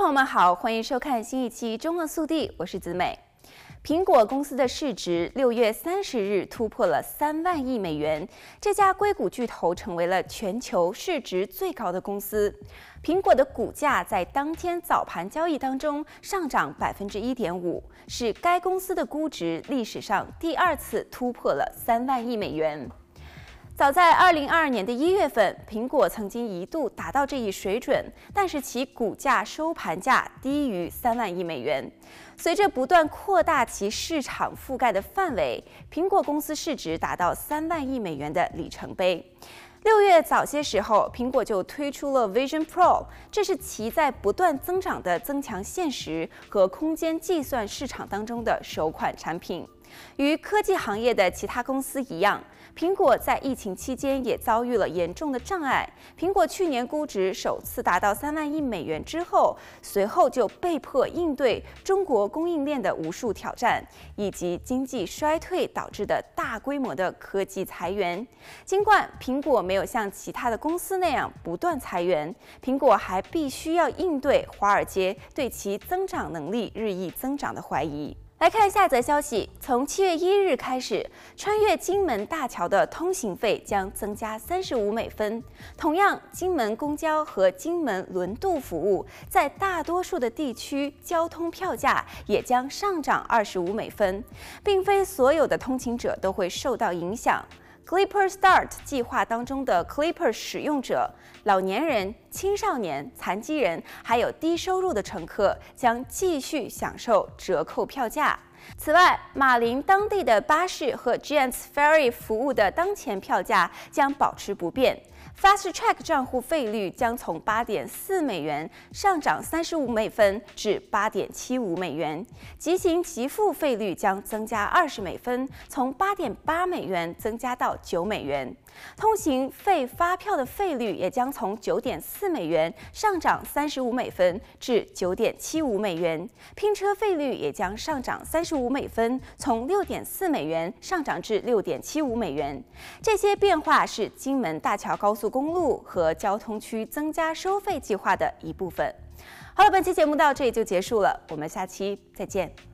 朋友们好，欢迎收看新一期《中俄速递》，我是子美。苹果公司的市值六月三十日突破了三万亿美元，这家硅谷巨头成为了全球市值最高的公司。苹果的股价在当天早盘交易当中上涨百分之一点五，是该公司的估值历史上第二次突破了三万亿美元。早在二零二二年的一月份，苹果曾经一度达到这一水准，但是其股价收盘价低于三万亿美元。随着不断扩大其市场覆盖的范围，苹果公司市值达到三万亿美元的里程碑。六月早些时候，苹果就推出了 Vision Pro，这是其在不断增长的增强现实和空间计算市场当中的首款产品。与科技行业的其他公司一样，苹果在疫情期间也遭遇了严重的障碍。苹果去年估值首次达到三万亿美元之后，随后就被迫应对中国供应链的无数挑战，以及经济衰退导致的大规模的科技裁员。尽管苹果没有像其他的公司那样不断裁员，苹果还必须要应对华尔街对其增长能力日益增长的怀疑。来看下则消息，从七月一日开始，穿越金门大桥的通行费将增加三十五美分。同样，金门公交和金门轮渡服务在大多数的地区交通票价也将上涨二十五美分，并非所有的通勤者都会受到影响。Clipper Start 计划当中的 Clipper 使用者、老年人、青少年、残疾人，还有低收入的乘客将继续享受折扣票价。此外，马林当地的巴士和 Giants Ferry 服务的当前票价将保持不变。Fast Track 账户费率将从八点四美元上涨三十五美分至八点七五美元，即行即付费率将增加二十美分，从八点八美元增加到九美元。通行费发票的费率也将从九点四美元上涨三十五美分至九点七五美元，拼车费率也将上涨三十五美分，从六点四美元上涨至六点七五美元。这些变化是金门大桥高速公路和交通区增加收费计划的一部分。好了，本期节目到这里就结束了，我们下期再见。